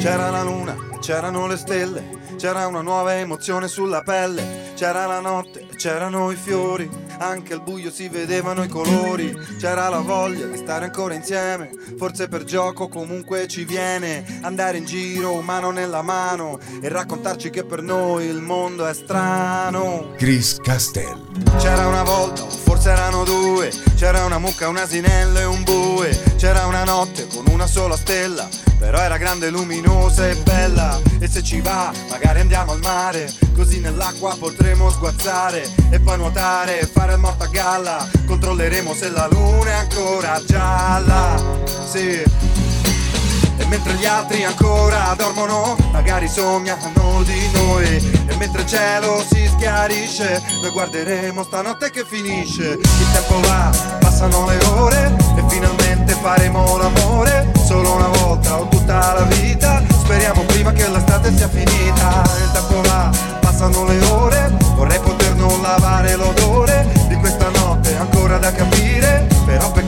C'era la luna, c'erano le stelle, c'era una nuova emozione sulla pelle, c'era la notte, c'erano i fiori, anche al buio si vedevano i colori, c'era la voglia di stare ancora insieme, forse per gioco comunque ci viene, andare in giro mano nella mano e raccontarci che per noi il mondo è strano. Chris Castell. C'era una volta, forse erano due, c'era una mucca, un asinello e un bue, c'era una notte con una sola stella, però era grande, luminosa e bella, e se ci va magari andiamo al mare, così nell'acqua potremo sguazzare e poi nuotare e fare il morto a galla, controlleremo se la luna è ancora gialla, sì. E mentre gli altri ancora dormono, magari sognano di noi. E mentre il cielo si schiarisce, noi guarderemo stanotte che finisce. Il tempo va, passano le ore e finalmente faremo l'amore. Solo una volta o tutta la vita. Speriamo prima che l'estate sia finita. Il tempo va, passano le ore. Vorrei poter non lavare l'odore di questa notte ancora da capire. Però peccato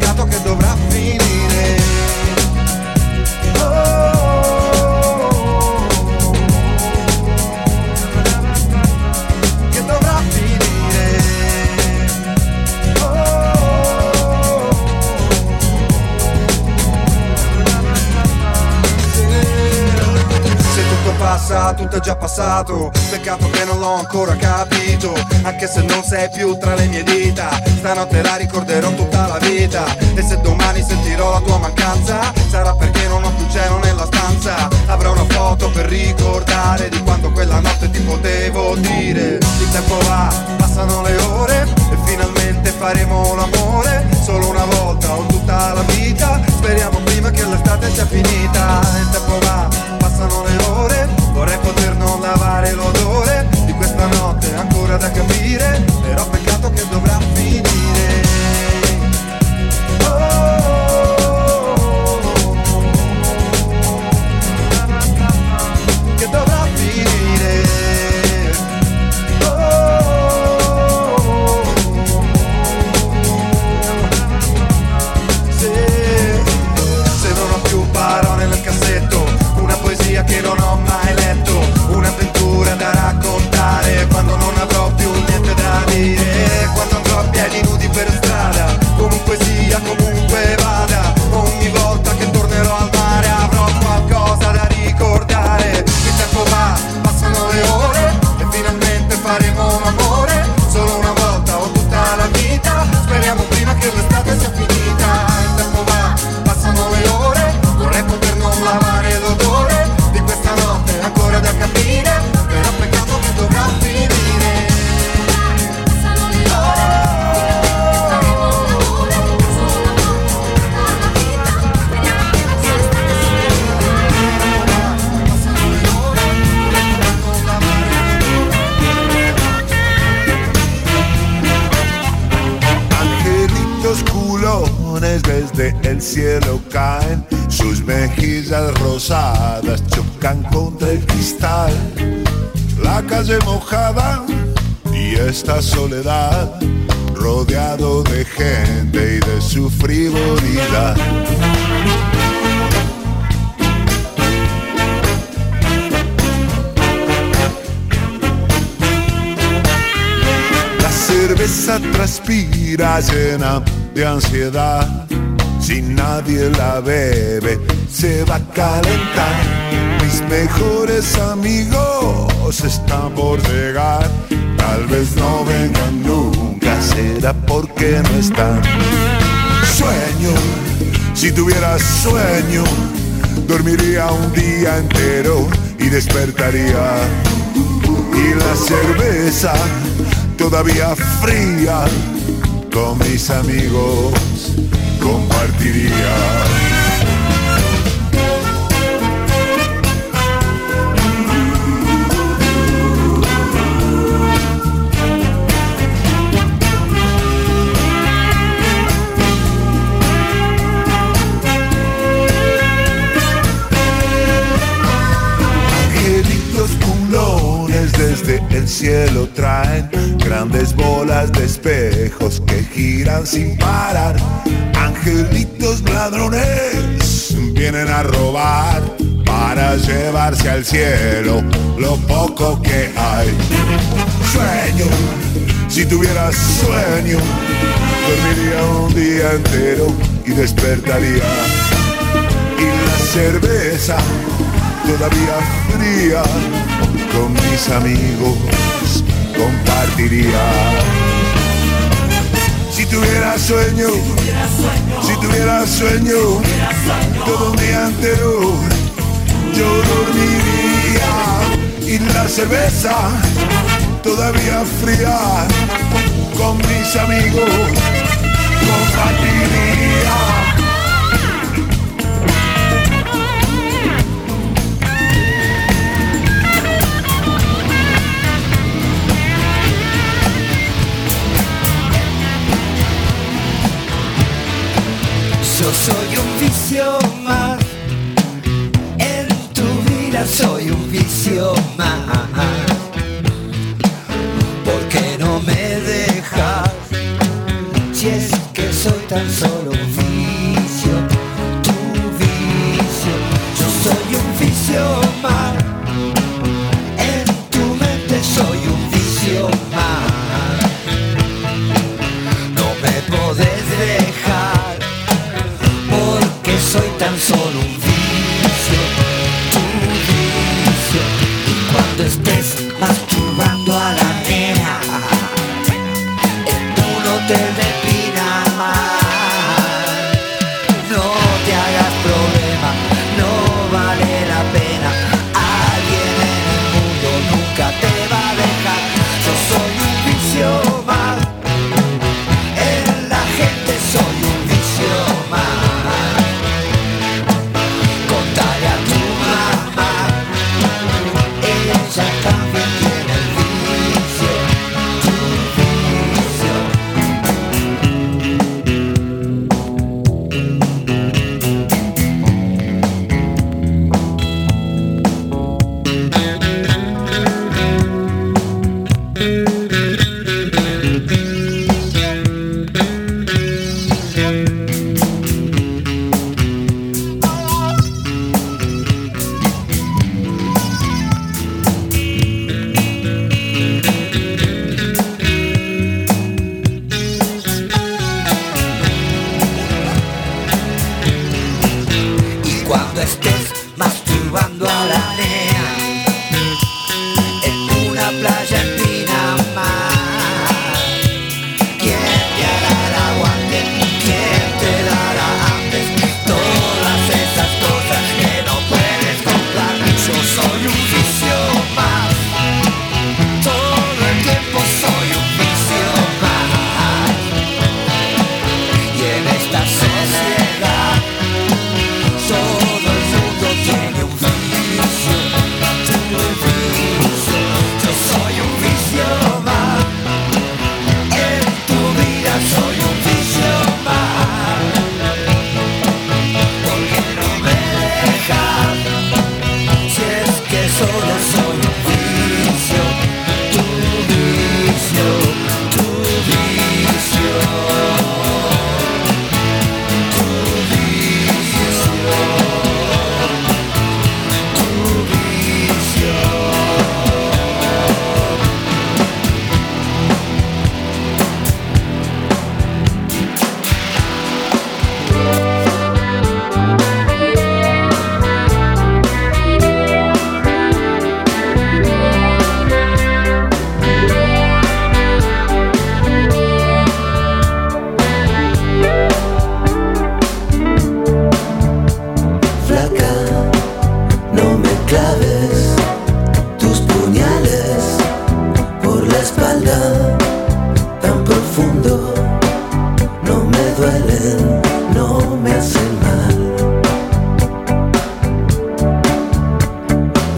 tutto è già passato. Peccato che non l'ho ancora capito. Anche se non sei più tra le mie dita. Stanotte la ricorderò tutta la vita. E se domani sentirò la tua mancanza, sarà perché non ho più cielo nella stanza. Avrò una foto per ricordare di quando quella notte ti potevo dire. Il tempo va, passano le ore. E finalmente faremo l'amore. Solo una volta o tutta la vita. Speriamo prima che l'estate sia finita. Il tempo va, passano le ore. Calle mojada y esta soledad, rodeado de gente y de su frivolidad. La cerveza transpira llena de ansiedad. Si nadie la bebe, se va a calentar. Mis mejores amigos están por llegar. Tal vez no vengan nunca, será porque no están. Sueño, si tuviera sueño, dormiría un día entero y despertaría. Y la cerveza todavía fría con mis amigos compartiría. Desde el cielo traen grandes bolas de espejos que giran sin parar. Angelitos ladrones vienen a robar para llevarse al cielo lo poco que hay. Sueño, si tuviera sueño, dormiría un día entero y despertaría. Y la cerveza todavía fría con mis amigos compartiría. Si tuviera sueño, si tuviera sueño, todo un día entero yo dormiría y la cerveza todavía fría con mis amigos compartiría. Soy un vicio más, en tu vida soy un vicio más.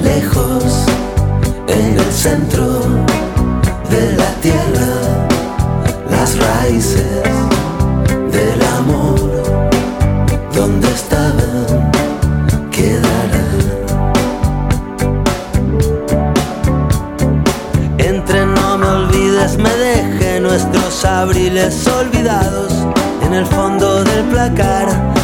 Lejos, en el centro de la tierra, las raíces del amor donde estaban quedarán. Entre no me olvides, me deje nuestros abriles olvidados en el fondo del placar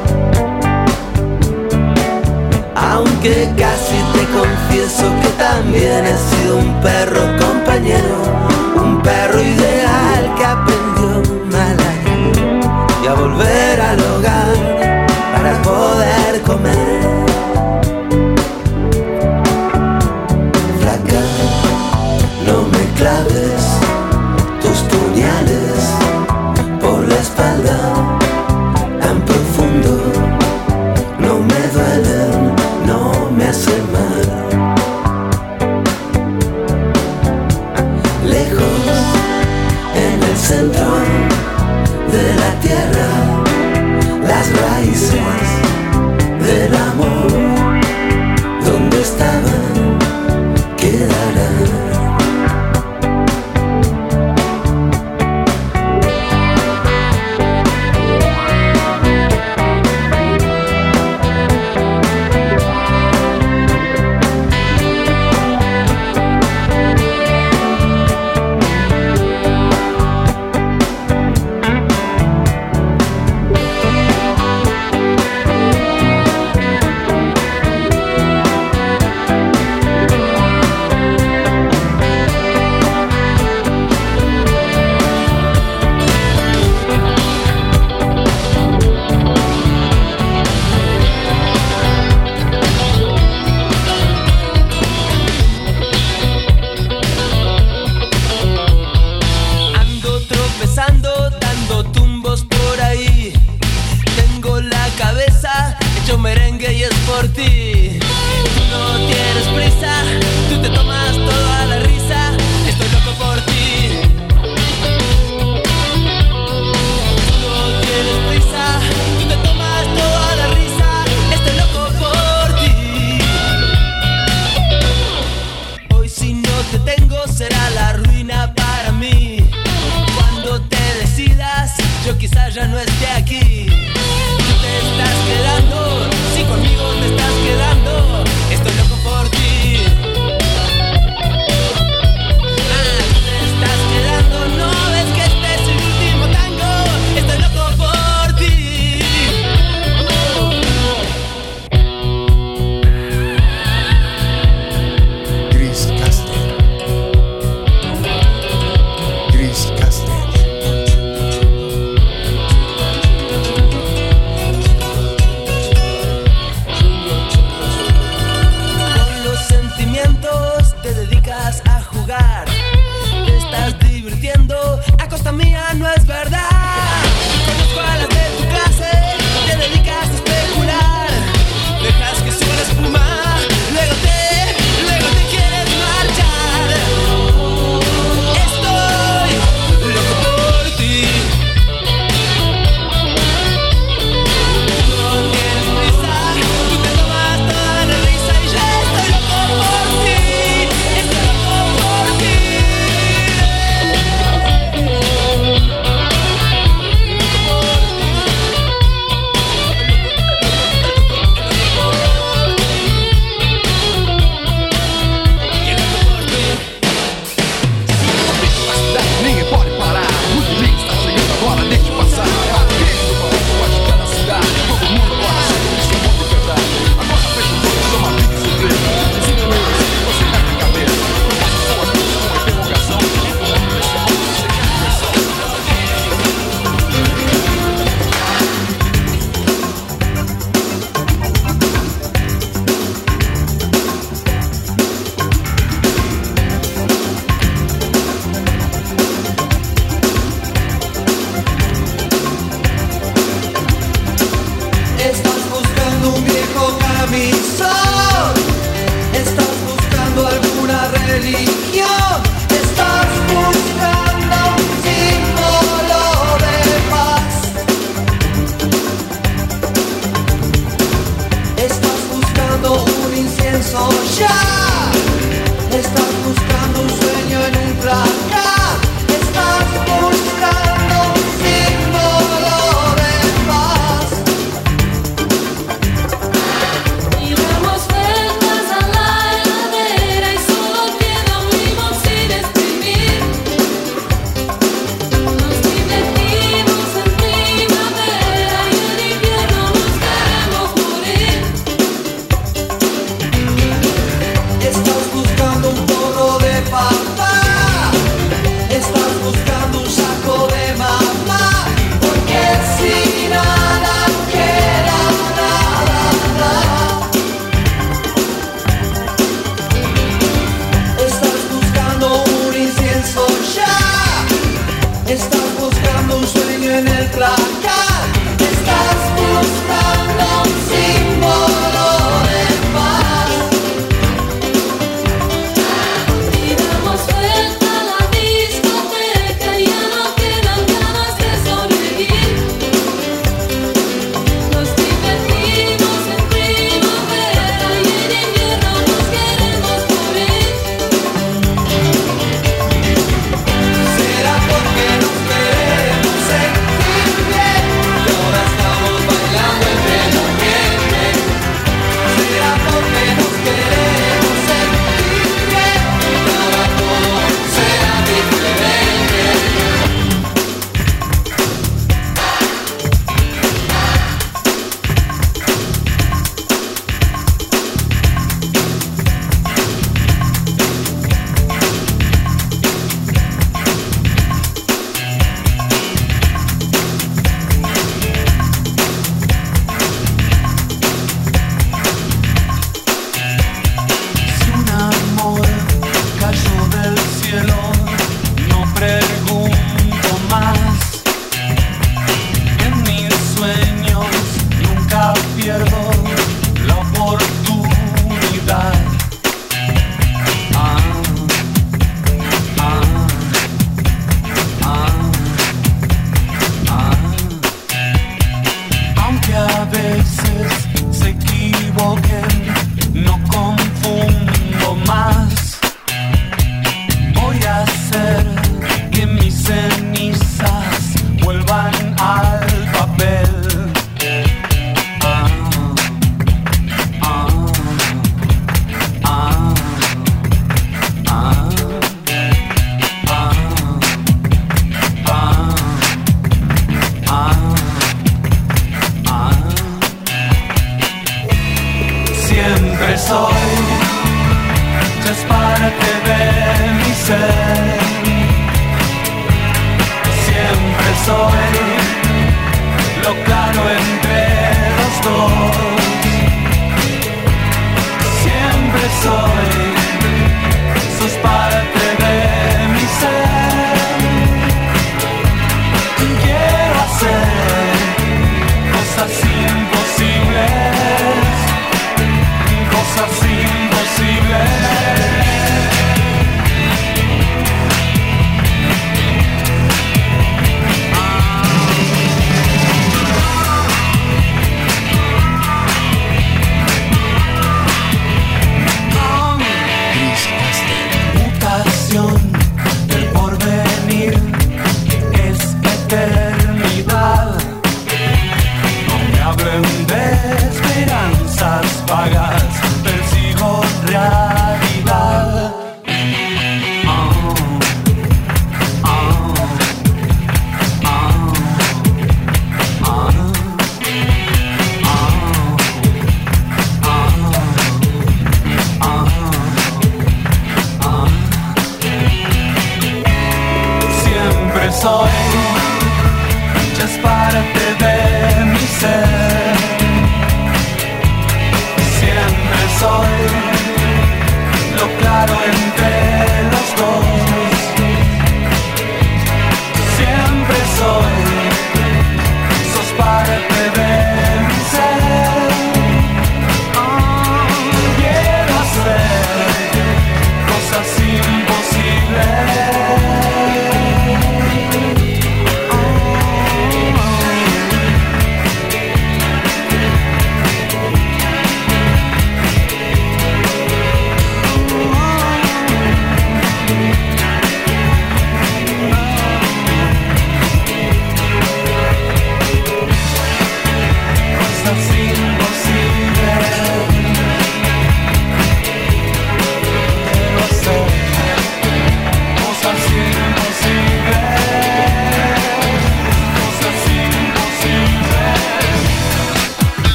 aunque casi te confieso que también he sido un perro compañero, un perro ideal que aprendió mal a, a volver al hogar para poder Sou já.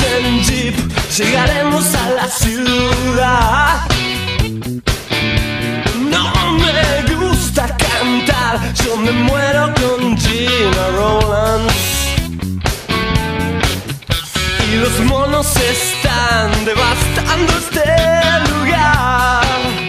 en jeep, llegaremos a la ciudad. No me gusta cantar, yo me muero con Gina Rollins. Y los monos están devastando este lugar.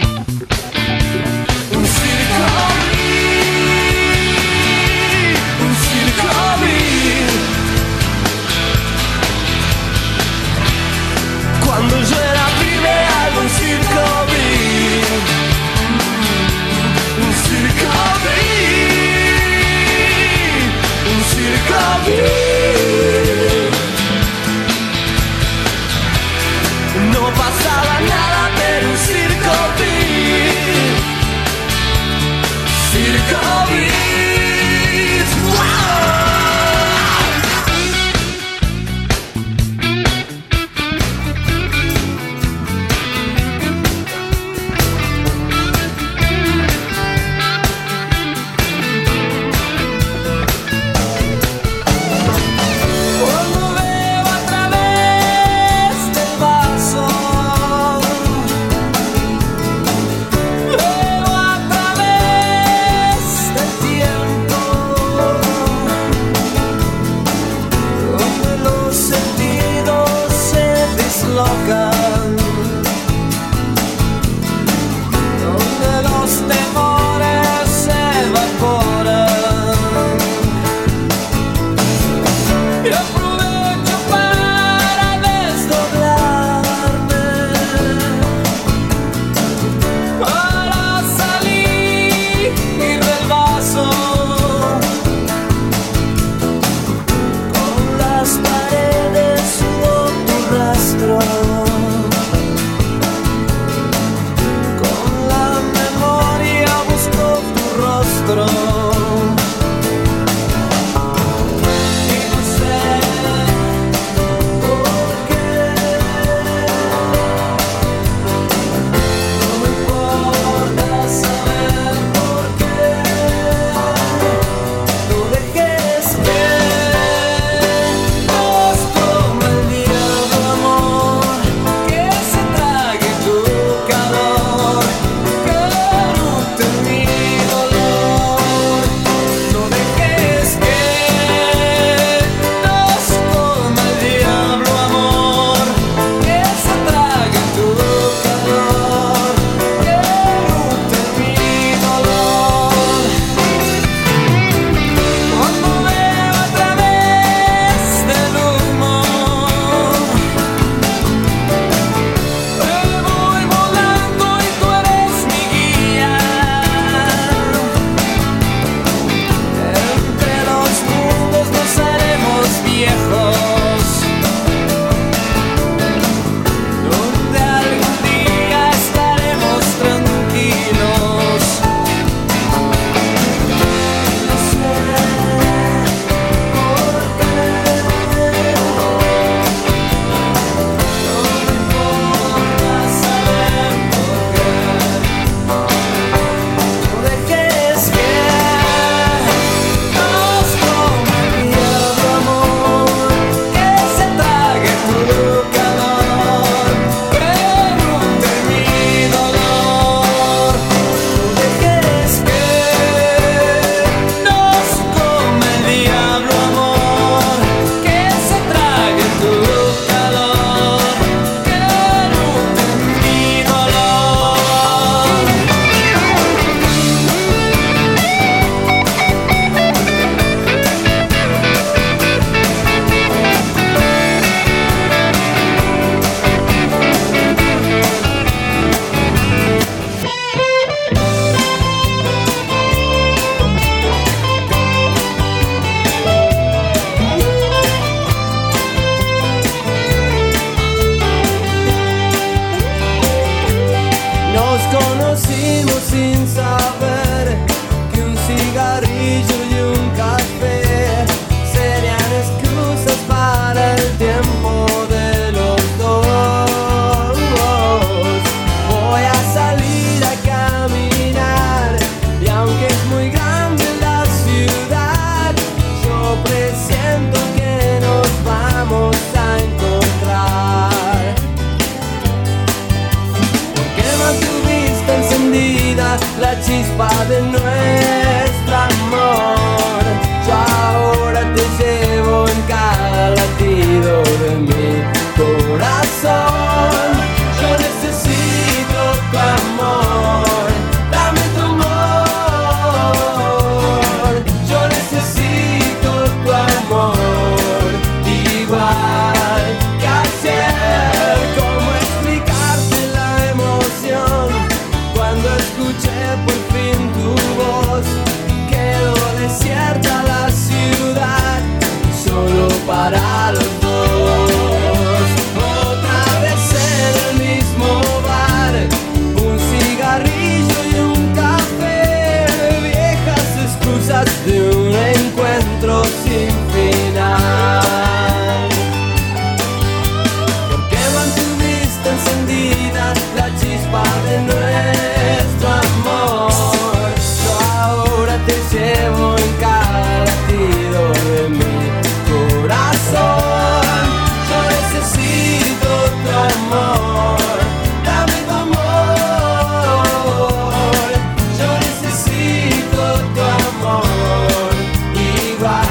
Igual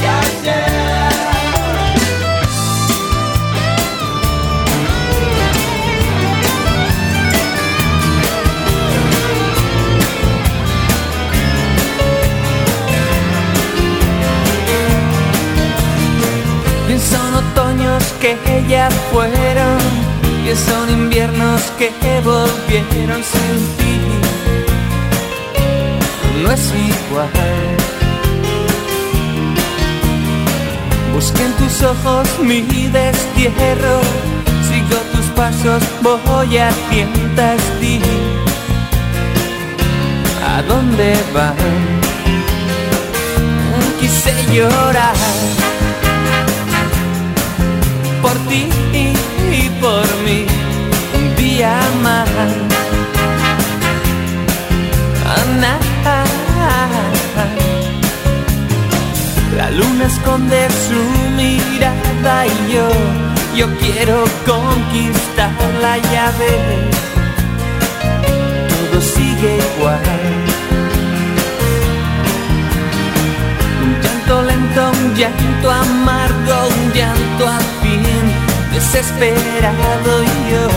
que ayer. Son otoños que ya fueron, y son inviernos que volvieron Busqué en tus ojos mi destierro, sigo tus pasos, voy a tientas ti. ¿A dónde van? Quise llorar por ti y por mí un día más. Ana, La luna esconde su mirada y yo, yo quiero conquistarla ya ves. Todo sigue igual. Un llanto lento, un llanto amargo, un llanto al fin desesperado y yo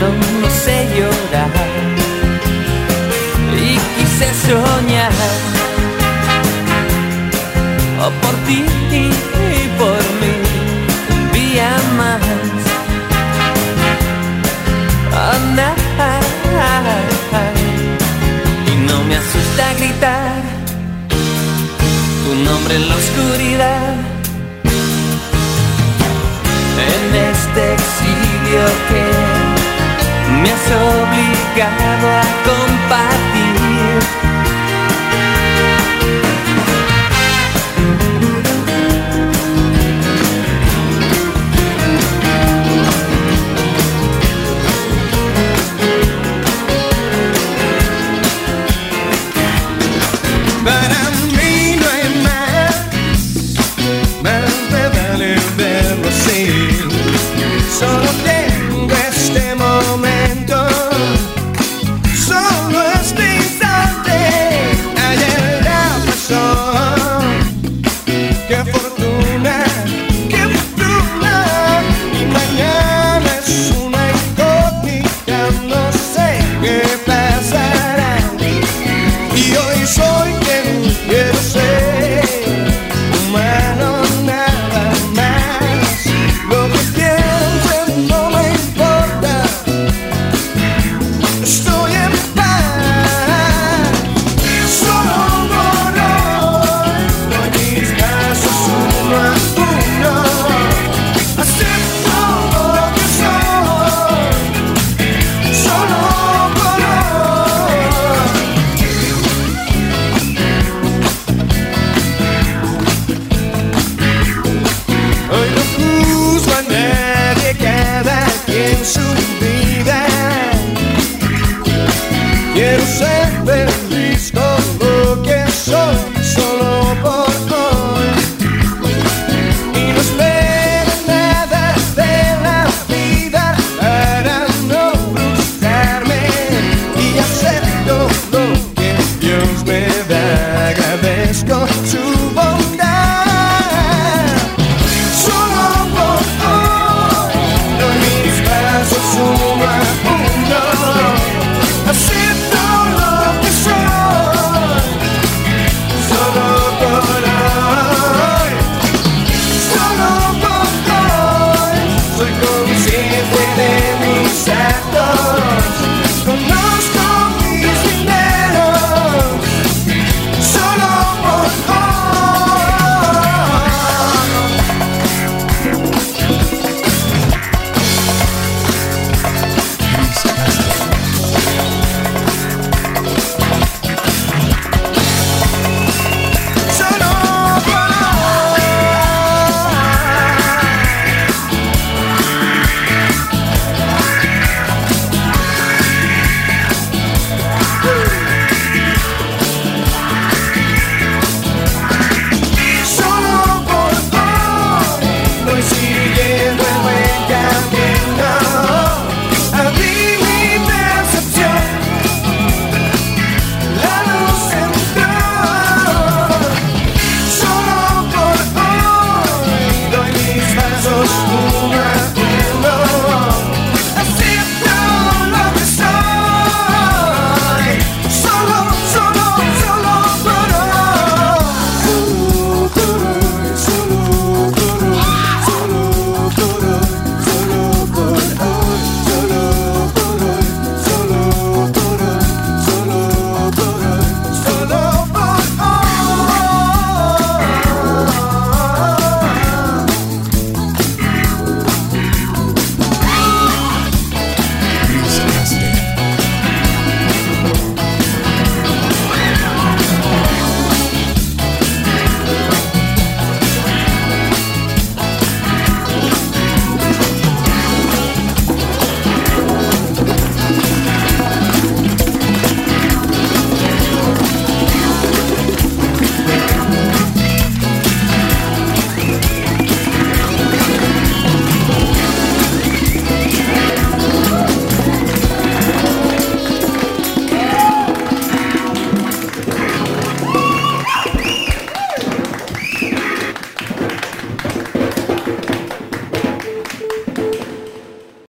no, no sé llorar y quise soñar oh, por ti y por mí un día más. Oh, na- y no me asusta gritar tu nombre en la oscuridad. En este exilio que me has obligado a compartir